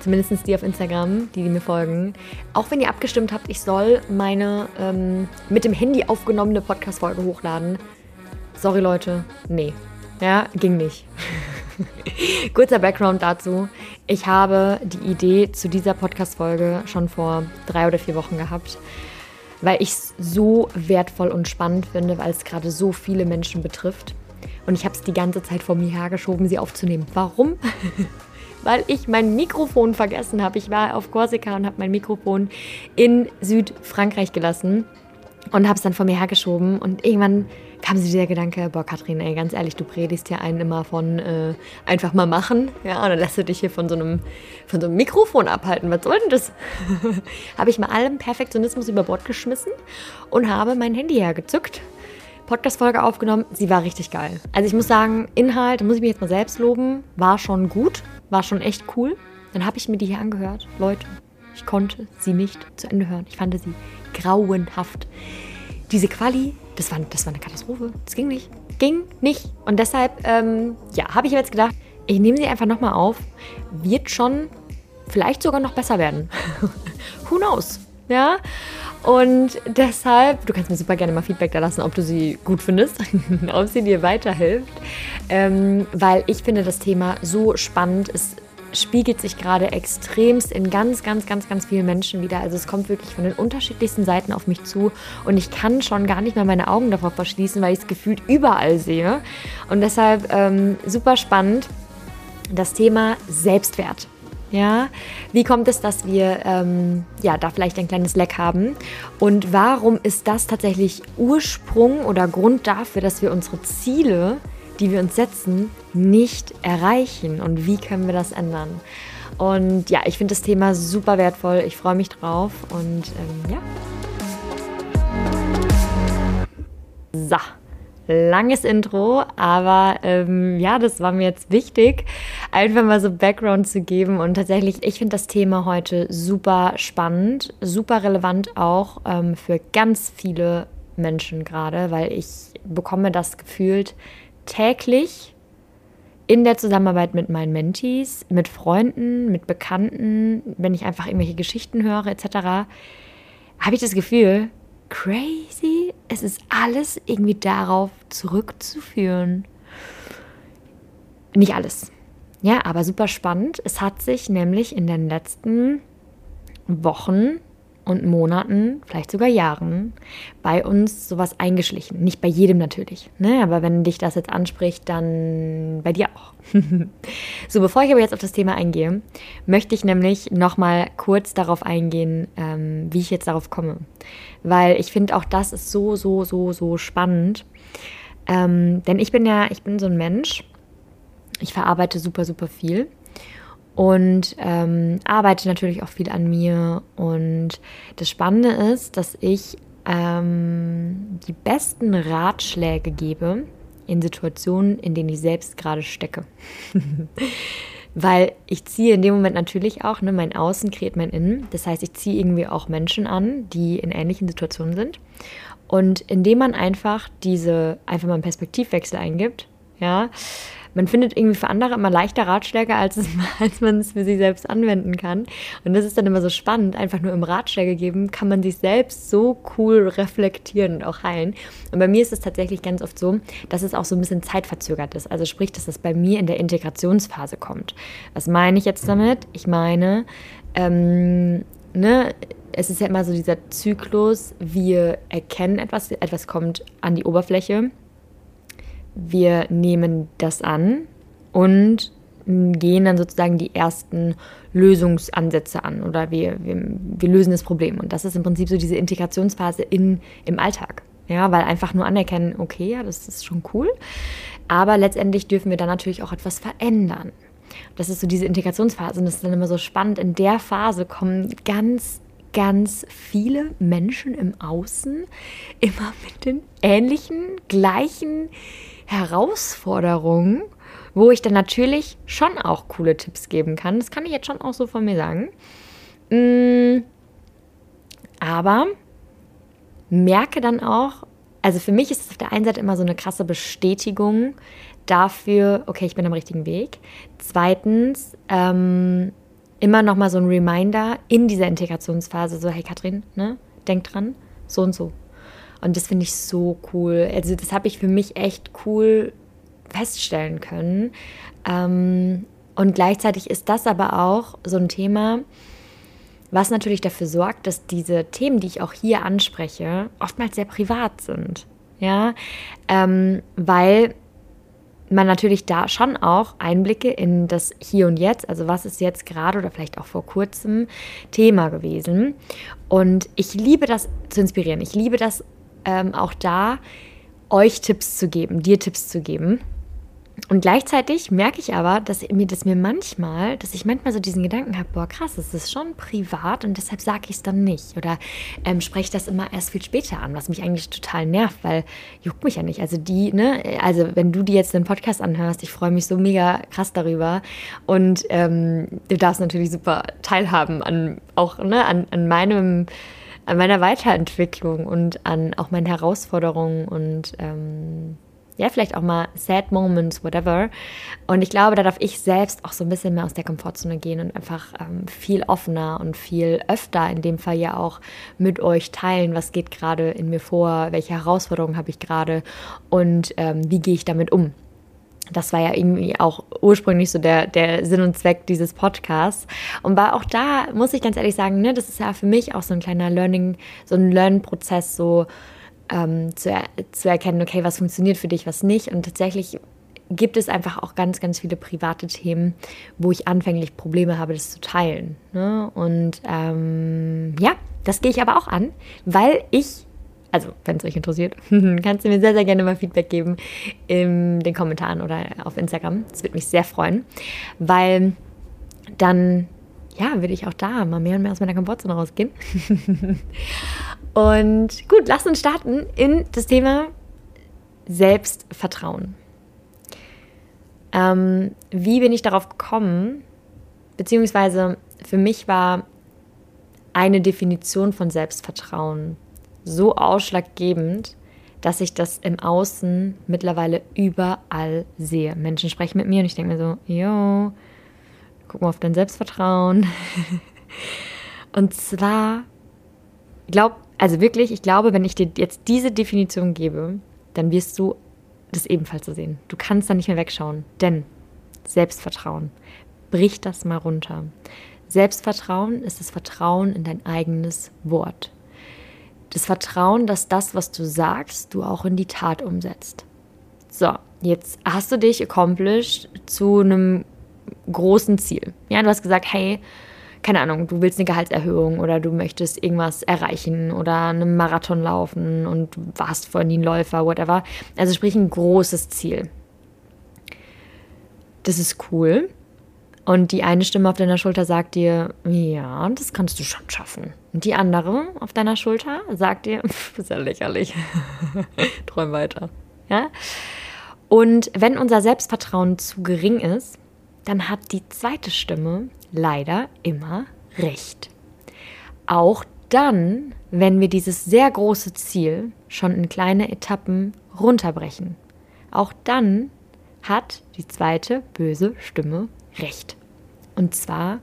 zumindest die auf Instagram, die, die mir folgen, auch wenn ihr abgestimmt habt, ich soll meine ähm, mit dem Handy aufgenommene Podcast-Folge hochladen. Sorry Leute, nee. Ja, ging nicht. Kurzer Background dazu. Ich habe die Idee zu dieser Podcast-Folge schon vor drei oder vier Wochen gehabt, weil ich es so wertvoll und spannend finde, weil es gerade so viele Menschen betrifft. Und ich habe es die ganze Zeit vor mir hergeschoben, sie aufzunehmen. Warum? weil ich mein Mikrofon vergessen habe. Ich war auf Korsika und habe mein Mikrofon in Südfrankreich gelassen und habe es dann vor mir hergeschoben. Und irgendwann kam so dieser Gedanke, boah Katrin, ey, ganz ehrlich, du predigst ja einen immer von äh, einfach mal machen. Ja, und dann lässt du dich hier von so einem, von so einem Mikrofon abhalten. Was soll denn das? habe ich mal allem Perfektionismus über Bord geschmissen und habe mein Handy hergezückt Podcast-Folge aufgenommen. Sie war richtig geil. Also ich muss sagen, Inhalt, da muss ich mich jetzt mal selbst loben, war schon gut, war schon echt cool. Dann habe ich mir die hier angehört. Leute, ich konnte sie nicht zu Ende hören. Ich fand sie grauenhaft. Diese Quali, das war, das war eine Katastrophe. Das ging nicht. Ging nicht. Und deshalb, ähm, ja, habe ich jetzt gedacht, ich nehme sie einfach nochmal auf. Wird schon vielleicht sogar noch besser werden. Who knows? Ja. Und deshalb, du kannst mir super gerne mal Feedback da lassen, ob du sie gut findest, ob sie dir weiterhilft. Ähm, weil ich finde das Thema so spannend. Es spiegelt sich gerade extremst in ganz, ganz, ganz, ganz vielen Menschen wieder. Also es kommt wirklich von den unterschiedlichsten Seiten auf mich zu und ich kann schon gar nicht mehr meine Augen davor verschließen, weil ich es gefühlt überall sehe. Und deshalb ähm, super spannend das Thema Selbstwert. Ja, wie kommt es, dass wir ähm, ja da vielleicht ein kleines Leck haben? Und warum ist das tatsächlich Ursprung oder Grund dafür, dass wir unsere Ziele, die wir uns setzen, nicht erreichen? Und wie können wir das ändern? Und ja, ich finde das Thema super wertvoll. Ich freue mich drauf und ähm, ja. So langes Intro, aber ähm, ja, das war mir jetzt wichtig, einfach mal so Background zu geben. Und tatsächlich, ich finde das Thema heute super spannend, super relevant auch ähm, für ganz viele Menschen gerade, weil ich bekomme das gefühlt täglich in der Zusammenarbeit mit meinen Mentees, mit Freunden, mit Bekannten, wenn ich einfach irgendwelche Geschichten höre etc., habe ich das Gefühl, crazy. Es ist alles irgendwie darauf zurückzuführen. Nicht alles. Ja, aber super spannend. Es hat sich nämlich in den letzten Wochen und Monaten, vielleicht sogar Jahren, bei uns sowas eingeschlichen. Nicht bei jedem natürlich, ne? aber wenn dich das jetzt anspricht, dann bei dir auch. so, bevor ich aber jetzt auf das Thema eingehe, möchte ich nämlich nochmal kurz darauf eingehen, ähm, wie ich jetzt darauf komme. Weil ich finde auch das ist so, so, so, so spannend. Ähm, denn ich bin ja, ich bin so ein Mensch, ich verarbeite super, super viel und ähm, arbeite natürlich auch viel an mir. Und das Spannende ist, dass ich ähm, die besten Ratschläge gebe in Situationen, in denen ich selbst gerade stecke. Weil ich ziehe in dem Moment natürlich auch, ne, mein Außen kreiert mein Innen. Das heißt, ich ziehe irgendwie auch Menschen an, die in ähnlichen Situationen sind. Und indem man einfach diese, einfach mal einen Perspektivwechsel eingibt, ja, man findet irgendwie für andere immer leichter Ratschläge, als, es, als man es für sich selbst anwenden kann. Und das ist dann immer so spannend. Einfach nur im Ratschläge geben, kann man sich selbst so cool reflektieren und auch heilen. Und bei mir ist es tatsächlich ganz oft so, dass es auch so ein bisschen zeitverzögert ist. Also sprich, dass es bei mir in der Integrationsphase kommt. Was meine ich jetzt damit? Ich meine, ähm, ne, es ist ja immer so dieser Zyklus, wir erkennen etwas, etwas kommt an die Oberfläche wir nehmen das an und gehen dann sozusagen die ersten Lösungsansätze an oder wir, wir, wir lösen das Problem. Und das ist im Prinzip so diese Integrationsphase in, im Alltag. Ja, weil einfach nur anerkennen, okay, ja, das ist schon cool. Aber letztendlich dürfen wir dann natürlich auch etwas verändern. Das ist so diese Integrationsphase und das ist dann immer so spannend. In der Phase kommen ganz, ganz viele Menschen im Außen immer mit den ähnlichen, gleichen Herausforderungen, wo ich dann natürlich schon auch coole Tipps geben kann. Das kann ich jetzt schon auch so von mir sagen. Mm, aber merke dann auch, also für mich ist es auf der einen Seite immer so eine krasse Bestätigung dafür, okay, ich bin am richtigen Weg. Zweitens, ähm, immer noch mal so ein Reminder in dieser Integrationsphase, so, hey Katrin, ne, denk dran, so und so. Und das finde ich so cool. Also das habe ich für mich echt cool feststellen können. Ähm, und gleichzeitig ist das aber auch so ein Thema, was natürlich dafür sorgt, dass diese Themen, die ich auch hier anspreche, oftmals sehr privat sind. Ja, ähm, weil man natürlich da schon auch Einblicke in das Hier und Jetzt, also was ist jetzt gerade oder vielleicht auch vor kurzem Thema gewesen. Und ich liebe das zu inspirieren. Ich liebe das ähm, auch da, euch Tipps zu geben, dir Tipps zu geben. Und gleichzeitig merke ich aber, dass mir das mir manchmal, dass ich manchmal so diesen Gedanken habe, boah krass, es ist schon privat und deshalb sage ich es dann nicht oder ähm, spreche das immer erst viel später an, was mich eigentlich total nervt, weil juckt mich ja nicht. Also die, ne, also wenn du dir jetzt den Podcast anhörst, ich freue mich so mega krass darüber und ähm, du darfst natürlich super teilhaben an auch ne, an, an meinem an meiner Weiterentwicklung und an auch meinen Herausforderungen und ähm, ja, vielleicht auch mal Sad Moments, whatever. Und ich glaube, da darf ich selbst auch so ein bisschen mehr aus der Komfortzone gehen und einfach ähm, viel offener und viel öfter in dem Fall ja auch mit euch teilen, was geht gerade in mir vor, welche Herausforderungen habe ich gerade und ähm, wie gehe ich damit um. Das war ja irgendwie auch ursprünglich so der, der Sinn und Zweck dieses Podcasts. Und war auch da, muss ich ganz ehrlich sagen, ne, das ist ja für mich auch so ein kleiner Learning, so ein Lernprozess, so ähm, zu, er zu erkennen, okay, was funktioniert für dich, was nicht. Und tatsächlich gibt es einfach auch ganz, ganz viele private Themen, wo ich anfänglich Probleme habe, das zu teilen. Ne? Und ähm, ja, das gehe ich aber auch an, weil ich, also wenn es euch interessiert, kannst du mir sehr, sehr gerne mal Feedback geben in den Kommentaren oder auf Instagram. Das würde mich sehr freuen, weil dann ja, würde ich auch da mal mehr und mehr aus meiner Komfortzone rausgehen. und gut, lasst uns starten in das Thema Selbstvertrauen. Ähm, wie bin ich darauf gekommen? Beziehungsweise für mich war eine Definition von Selbstvertrauen so ausschlaggebend, dass ich das im Außen mittlerweile überall sehe. Menschen sprechen mit mir und ich denke mir so, jo, guck mal auf dein Selbstvertrauen. Und zwar, glaub, also wirklich, ich glaube, wenn ich dir jetzt diese Definition gebe, dann wirst du das ebenfalls so sehen. Du kannst da nicht mehr wegschauen, denn Selbstvertrauen, brich das mal runter. Selbstvertrauen ist das Vertrauen in dein eigenes Wort. Das Vertrauen, dass das, was du sagst, du auch in die Tat umsetzt. So, jetzt hast du dich accomplished zu einem großen Ziel. Ja, du hast gesagt, hey, keine Ahnung, du willst eine Gehaltserhöhung oder du möchtest irgendwas erreichen oder einen Marathon laufen und warst vorhin ein Läufer, whatever. Also sprich ein großes Ziel. Das ist cool. Und die eine Stimme auf deiner Schulter sagt dir, ja, das kannst du schon schaffen. Und die andere auf deiner Schulter sagt dir, ist ja lächerlich. Träum weiter. Ja? Und wenn unser Selbstvertrauen zu gering ist, dann hat die zweite Stimme leider immer recht. Auch dann, wenn wir dieses sehr große Ziel schon in kleine Etappen runterbrechen. Auch dann hat die zweite böse Stimme recht. Und zwar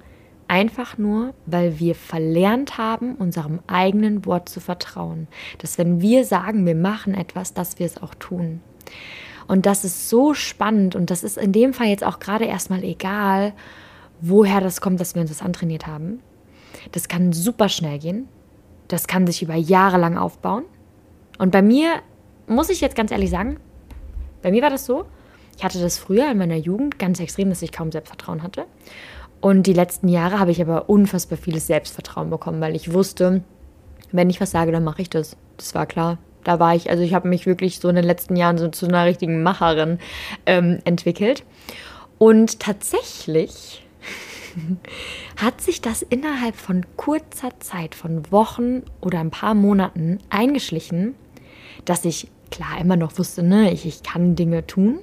einfach nur, weil wir verlernt haben, unserem eigenen Wort zu vertrauen. Dass wenn wir sagen, wir machen etwas, dass wir es auch tun. Und das ist so spannend und das ist in dem Fall jetzt auch gerade erstmal egal, woher das kommt, dass wir uns das antrainiert haben. Das kann super schnell gehen. Das kann sich über Jahre lang aufbauen. Und bei mir, muss ich jetzt ganz ehrlich sagen, bei mir war das so, Ich hatte das früher in meiner Jugend ganz extrem, dass ich kaum Selbstvertrauen hatte. Und die letzten Jahre habe ich aber unfassbar vieles Selbstvertrauen bekommen, weil ich wusste, wenn ich was sage, dann mache ich das. Das war klar. Da war ich, also ich habe mich wirklich so in den letzten Jahren so zu einer richtigen Macherin ähm, entwickelt. Und tatsächlich hat sich das innerhalb von kurzer Zeit, von Wochen oder ein paar Monaten eingeschlichen, dass ich klar immer noch wusste, ne, ich, ich kann Dinge tun,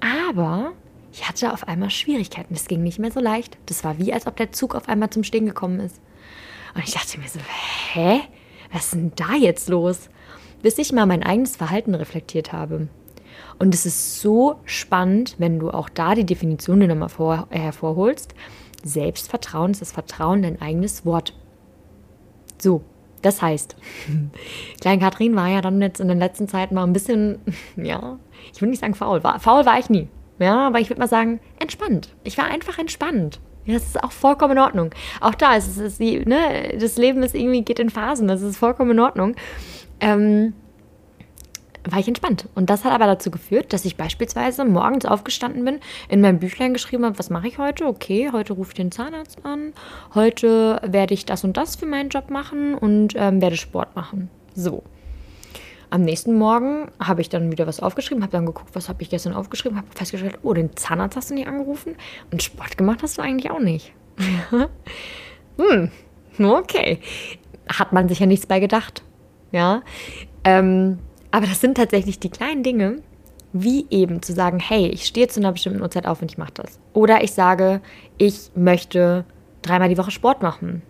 aber ich hatte auf einmal Schwierigkeiten. Es ging nicht mehr so leicht. Das war wie, als ob der Zug auf einmal zum Stehen gekommen ist. Und ich dachte mir so, hä? Was ist denn da jetzt los? Bis ich mal mein eigenes Verhalten reflektiert habe. Und es ist so spannend, wenn du auch da die Definition nochmal äh, hervorholst. Selbstvertrauen ist das Vertrauen in dein eigenes Wort. So, das heißt, Klein Kathrin war ja dann jetzt in den letzten Zeiten mal ein bisschen, ja, ich will nicht sagen faul. faul war ich nie. Ja, aber ich würde mal sagen, entspannt. Ich war einfach entspannt. Ja, das ist auch vollkommen in Ordnung. Auch da ist es, die, ne, das Leben ist irgendwie, geht in Phasen, das ist vollkommen in Ordnung. Ähm, war ich entspannt. Und das hat aber dazu geführt, dass ich beispielsweise morgens aufgestanden bin, in meinem Büchlein geschrieben habe, was mache ich heute? Okay, heute rufe ich den Zahnarzt an, heute werde ich das und das für meinen Job machen und ähm, werde Sport machen. So. Am nächsten Morgen habe ich dann wieder was aufgeschrieben, habe dann geguckt, was habe ich gestern aufgeschrieben, habe festgestellt, oh, den Zahnarzt hast du nicht angerufen und Sport gemacht hast du eigentlich auch nicht. hm, okay. Hat man sich ja nichts bei gedacht. Ja. Ähm, aber das sind tatsächlich die kleinen Dinge, wie eben zu sagen, hey, ich stehe zu einer bestimmten Uhrzeit auf und ich mache das. Oder ich sage, ich möchte dreimal die Woche Sport machen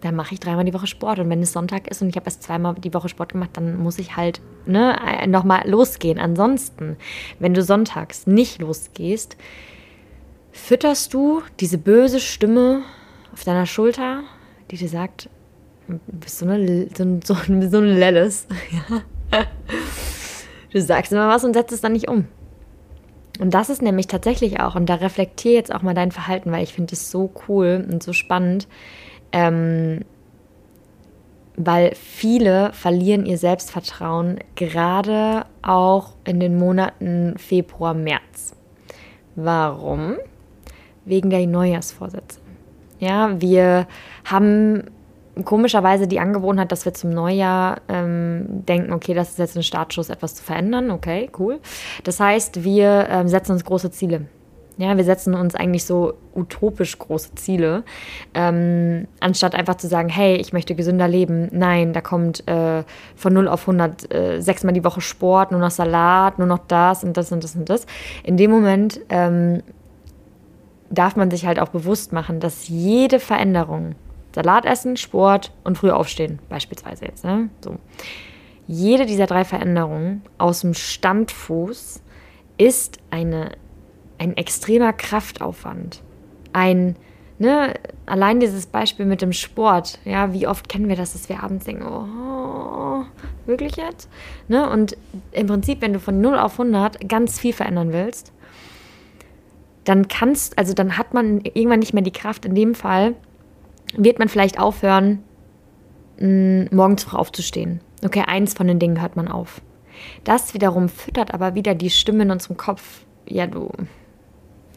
dann mache ich dreimal die Woche Sport. Und wenn es Sonntag ist und ich habe erst zweimal die Woche Sport gemacht, dann muss ich halt ne, nochmal losgehen. Ansonsten, wenn du sonntags nicht losgehst, fütterst du diese böse Stimme auf deiner Schulter, die dir sagt, du bist so eine, so, so, Lelles. du sagst immer was und setzt es dann nicht um. Und das ist nämlich tatsächlich auch, und da reflektiere jetzt auch mal dein Verhalten, weil ich finde es so cool und so spannend ähm, weil viele verlieren ihr Selbstvertrauen gerade auch in den Monaten Februar, März. Warum? Wegen der Neujahrsvorsätze. Ja, wir haben komischerweise die Angewohnheit, dass wir zum Neujahr ähm, denken, okay, das ist jetzt ein Startschuss, etwas zu verändern. Okay, cool. Das heißt, wir ähm, setzen uns große Ziele. Ja, wir setzen uns eigentlich so utopisch große Ziele, ähm, anstatt einfach zu sagen, hey, ich möchte gesünder leben. Nein, da kommt äh, von 0 auf 100 äh, sechsmal die Woche Sport, nur noch Salat, nur noch das und das und das und das. In dem Moment ähm, darf man sich halt auch bewusst machen, dass jede Veränderung, Salat essen, Sport und früh aufstehen, beispielsweise jetzt, ne? so, jede dieser drei Veränderungen aus dem Standfuß ist eine ein extremer Kraftaufwand. Ein, ne, allein dieses Beispiel mit dem Sport, ja, wie oft kennen wir das, dass wir abends denken, oh, wirklich jetzt? Ne? Und im Prinzip, wenn du von 0 auf 100 ganz viel verändern willst, dann kannst, also dann hat man irgendwann nicht mehr die Kraft. In dem Fall wird man vielleicht aufhören, morgens früh aufzustehen. Okay, eins von den Dingen hört man auf. Das wiederum füttert aber wieder die Stimme in unserem Kopf. Ja, du,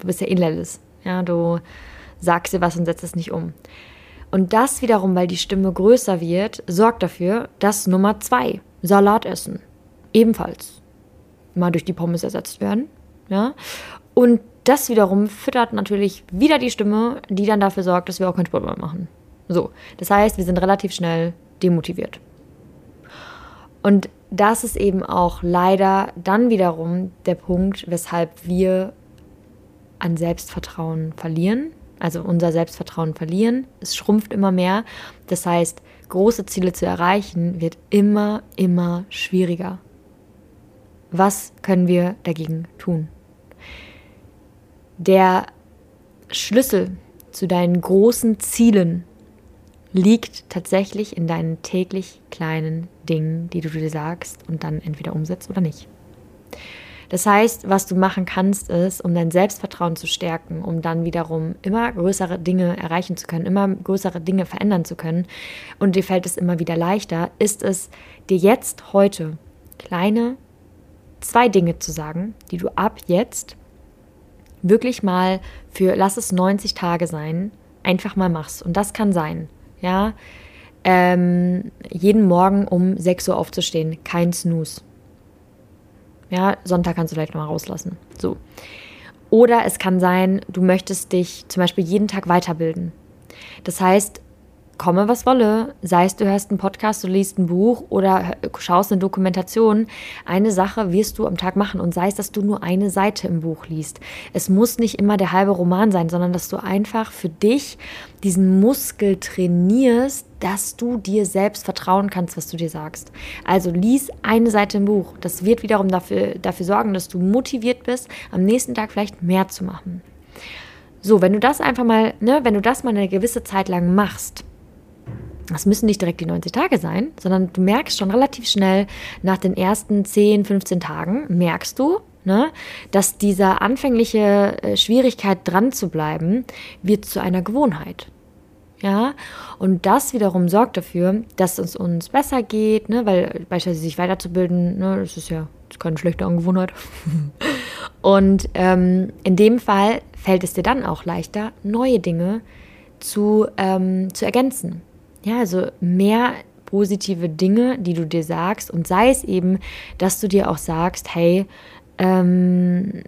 Du bist ja innerlich. Ja, du sagst dir was und setzt es nicht um. Und das wiederum, weil die Stimme größer wird, sorgt dafür, dass Nummer zwei, Salat essen, ebenfalls mal durch die Pommes ersetzt werden. Ja? Und das wiederum füttert natürlich wieder die Stimme, die dann dafür sorgt, dass wir auch keinen Sport mehr machen. So, das heißt, wir sind relativ schnell demotiviert. Und das ist eben auch leider dann wiederum der Punkt, weshalb wir an Selbstvertrauen verlieren, also unser Selbstvertrauen verlieren. Es schrumpft immer mehr. Das heißt, große Ziele zu erreichen wird immer, immer schwieriger. Was können wir dagegen tun? Der Schlüssel zu deinen großen Zielen liegt tatsächlich in deinen täglich kleinen Dingen, die du dir sagst und dann entweder umsetzt oder nicht. Das heißt, was du machen kannst, ist, um dein Selbstvertrauen zu stärken, um dann wiederum immer größere Dinge erreichen zu können, immer größere Dinge verändern zu können und dir fällt es immer wieder leichter, ist es, dir jetzt heute kleine zwei Dinge zu sagen, die du ab jetzt wirklich mal für, lass es 90 Tage sein, einfach mal machst. Und das kann sein, ja, ähm, jeden Morgen um 6 Uhr aufzustehen, kein Snooze. Ja, Sonntag kannst du vielleicht noch mal rauslassen. So. Oder es kann sein, du möchtest dich zum Beispiel jeden Tag weiterbilden. Das heißt, komme was wolle, sei es du hörst einen Podcast, du liest ein Buch oder schaust eine Dokumentation, eine Sache wirst du am Tag machen und sei es, dass du nur eine Seite im Buch liest. Es muss nicht immer der halbe Roman sein, sondern dass du einfach für dich diesen Muskel trainierst, dass du dir selbst vertrauen kannst, was du dir sagst. Also lies eine Seite im Buch. Das wird wiederum dafür, dafür sorgen, dass du motiviert bist, am nächsten Tag vielleicht mehr zu machen. So, wenn du das einfach mal, ne, wenn du das mal eine gewisse Zeit lang machst, das müssen nicht direkt die 90 Tage sein, sondern du merkst schon relativ schnell nach den ersten 10, 15 Tagen, merkst du, ne, dass diese anfängliche äh, Schwierigkeit dran zu bleiben, wird zu einer Gewohnheit. Ja, und das wiederum sorgt dafür, dass es uns besser geht, ne, weil beispielsweise sich weiterzubilden, ne, das ist ja keine schlechte Angewohnheit. und ähm, in dem Fall fällt es dir dann auch leichter, neue Dinge zu, ähm, zu ergänzen. Ja, also mehr positive Dinge, die du dir sagst und sei es eben, dass du dir auch sagst, hey, ähm,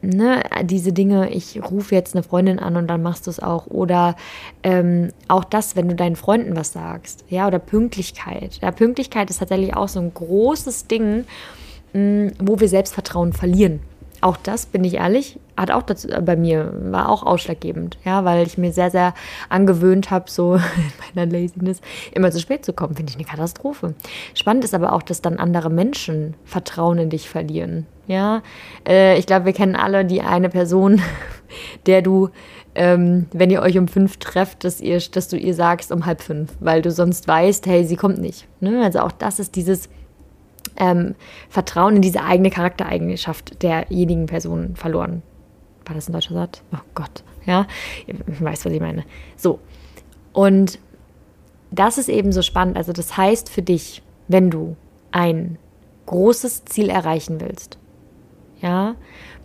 ne, diese Dinge, ich rufe jetzt eine Freundin an und dann machst du es auch. Oder ähm, auch das, wenn du deinen Freunden was sagst. Ja, oder Pünktlichkeit. Ja, Pünktlichkeit ist tatsächlich auch so ein großes Ding, mh, mm, wo wir Selbstvertrauen verlieren auch das, bin ich ehrlich, hat auch dazu, äh, bei mir, war auch ausschlaggebend, ja, weil ich mir sehr, sehr angewöhnt habe, so in meiner Laziness immer zu spät zu kommen, finde ich eine Katastrophe. Spannend ist aber auch, dass dann andere Menschen Vertrauen in dich verlieren, ja. Äh, ich glaube, wir kennen alle die eine Person, der du, ähm, wenn ihr euch um fünf trefft, dass, ihr, dass du ihr sagst um halb fünf, weil du sonst weißt, hey, sie kommt nicht. Ne? Also auch das ist dieses ähm, Vertrauen in diese eigene Charaktereigenschaft derjenigen Person verloren. War das ein deutscher Satz? Oh Gott, ja, ich weiß, was ich meine. So, und das ist eben so spannend. Also das heißt für dich, wenn du ein großes Ziel erreichen willst, ja,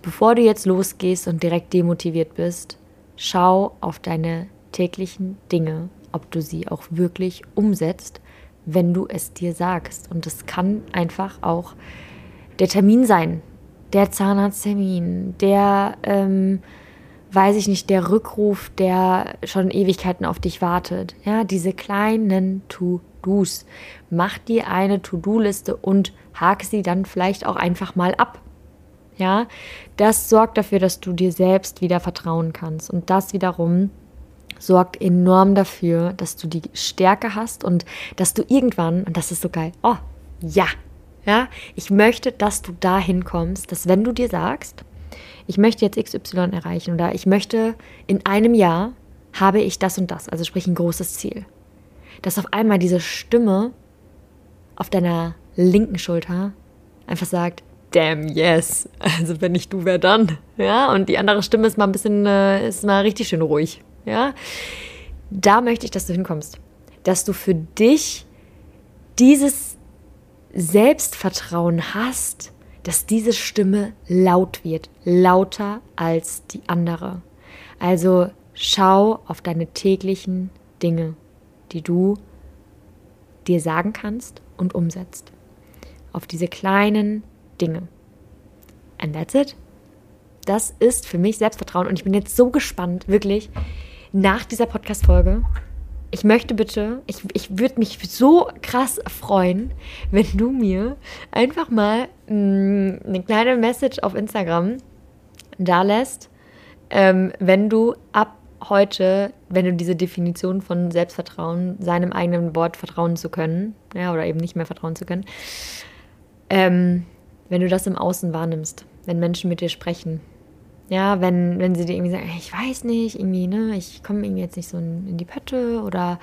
bevor du jetzt losgehst und direkt demotiviert bist, schau auf deine täglichen Dinge, ob du sie auch wirklich umsetzt wenn du es dir sagst. Und es kann einfach auch der Termin sein, der Zahnarzttermin, der, ähm, weiß ich nicht, der Rückruf, der schon Ewigkeiten auf dich wartet. Ja, diese kleinen To-Dos. Mach dir eine To-Do-Liste und hake sie dann vielleicht auch einfach mal ab. Ja, das sorgt dafür, dass du dir selbst wieder vertrauen kannst. Und das wiederum sorgt enorm dafür, dass du die Stärke hast und dass du irgendwann, und das ist so geil, oh, ja, ja, ich möchte, dass du dahin kommst, dass wenn du dir sagst, ich möchte jetzt XY erreichen oder ich möchte in einem Jahr habe ich das und das, also sprich ein großes Ziel, dass auf einmal diese Stimme auf deiner linken Schulter einfach sagt, damn yes, also wenn nicht du, wer dann? Ja, und die andere Stimme ist mal ein bisschen, äh, ist mal richtig schön ruhig. Ja? Da möchte ich, dass du hinkommst. Dass du für dich dieses Selbstvertrauen hast, dass diese Stimme laut wird, lauter als die andere. Also schau auf deine täglichen Dinge, die du dir sagen kannst und umsetzt. Auf diese kleinen Dinge. And that's it. Das ist für mich Selbstvertrauen und ich bin jetzt so gespannt, wirklich, nach dieser Podcast-Folge. Ich möchte bitte, ich, ich würde mich so krass freuen, wenn du mir einfach mal mh, mm, eine kleine Message auf Instagram da lässt, ähm, wenn du ab heute, wenn du diese Definition von Selbstvertrauen, seinem eigenen Wort vertrauen zu können, ja, oder eben nicht mehr vertrauen zu können, ähm, wenn du das im Außen wahrnimmst, wenn Menschen mit dir sprechen, ja, wenn, wenn sie dir irgendwie sagen, ich weiß nicht, irgendwie, ne, ich komme irgendwie jetzt nicht so in die Pötte oder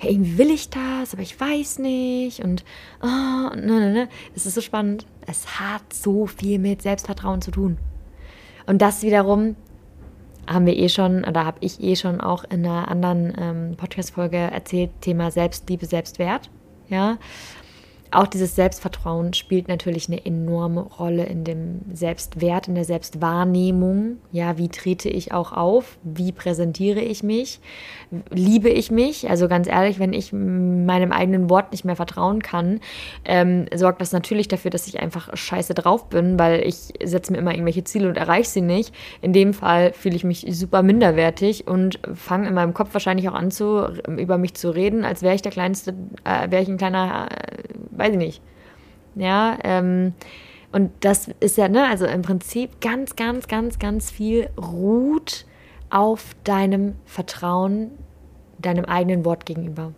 ja, irgendwie will ich das, aber ich weiß nicht und oh, ne, ne, ne. Es ist so spannend. Es hat so viel mit Selbstvertrauen zu tun. Und das wiederum haben wir eh schon, oder habe ich eh schon auch in einer anderen ähm, Podcast-Folge erzählt, Thema Selbstliebe, Selbstwert. Ja. Auch dieses Selbstvertrauen spielt natürlich eine enorme Rolle in dem Selbstwert, in der Selbstwahrnehmung. Ja, wie trete ich auch auf? Wie präsentiere ich mich? Liebe ich mich? Also ganz ehrlich, wenn ich meinem eigenen Wort nicht mehr vertrauen kann, ähm, sorgt das natürlich dafür, dass ich einfach scheiße drauf bin, weil ich setze mir immer irgendwelche Ziele und erreiche sie nicht. In dem Fall fühle ich mich super minderwertig und fange in meinem Kopf wahrscheinlich auch an, zu, über mich zu reden, als wäre ich der kleinste, äh, wäre ich ein kleiner, äh, weiß ich nicht. Ja, ähm, und das ist ja, ne, also im Prinzip ganz, ganz, ganz, ganz viel ruht auf deinem Vertrauen, deinem eigenen Wort gegenüber.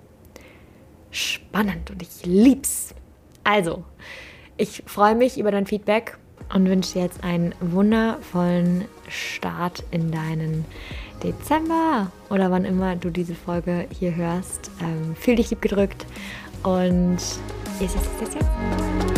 Spannend und ich lieb's. Also, ich freue mich über dein Feedback und wünsche dir jetzt einen wundervollen Start in deinen Dezember oder wann immer du diese Folge hier hörst. Ähm, fühl dich lieb gedrückt und yes, yes, yes, yes.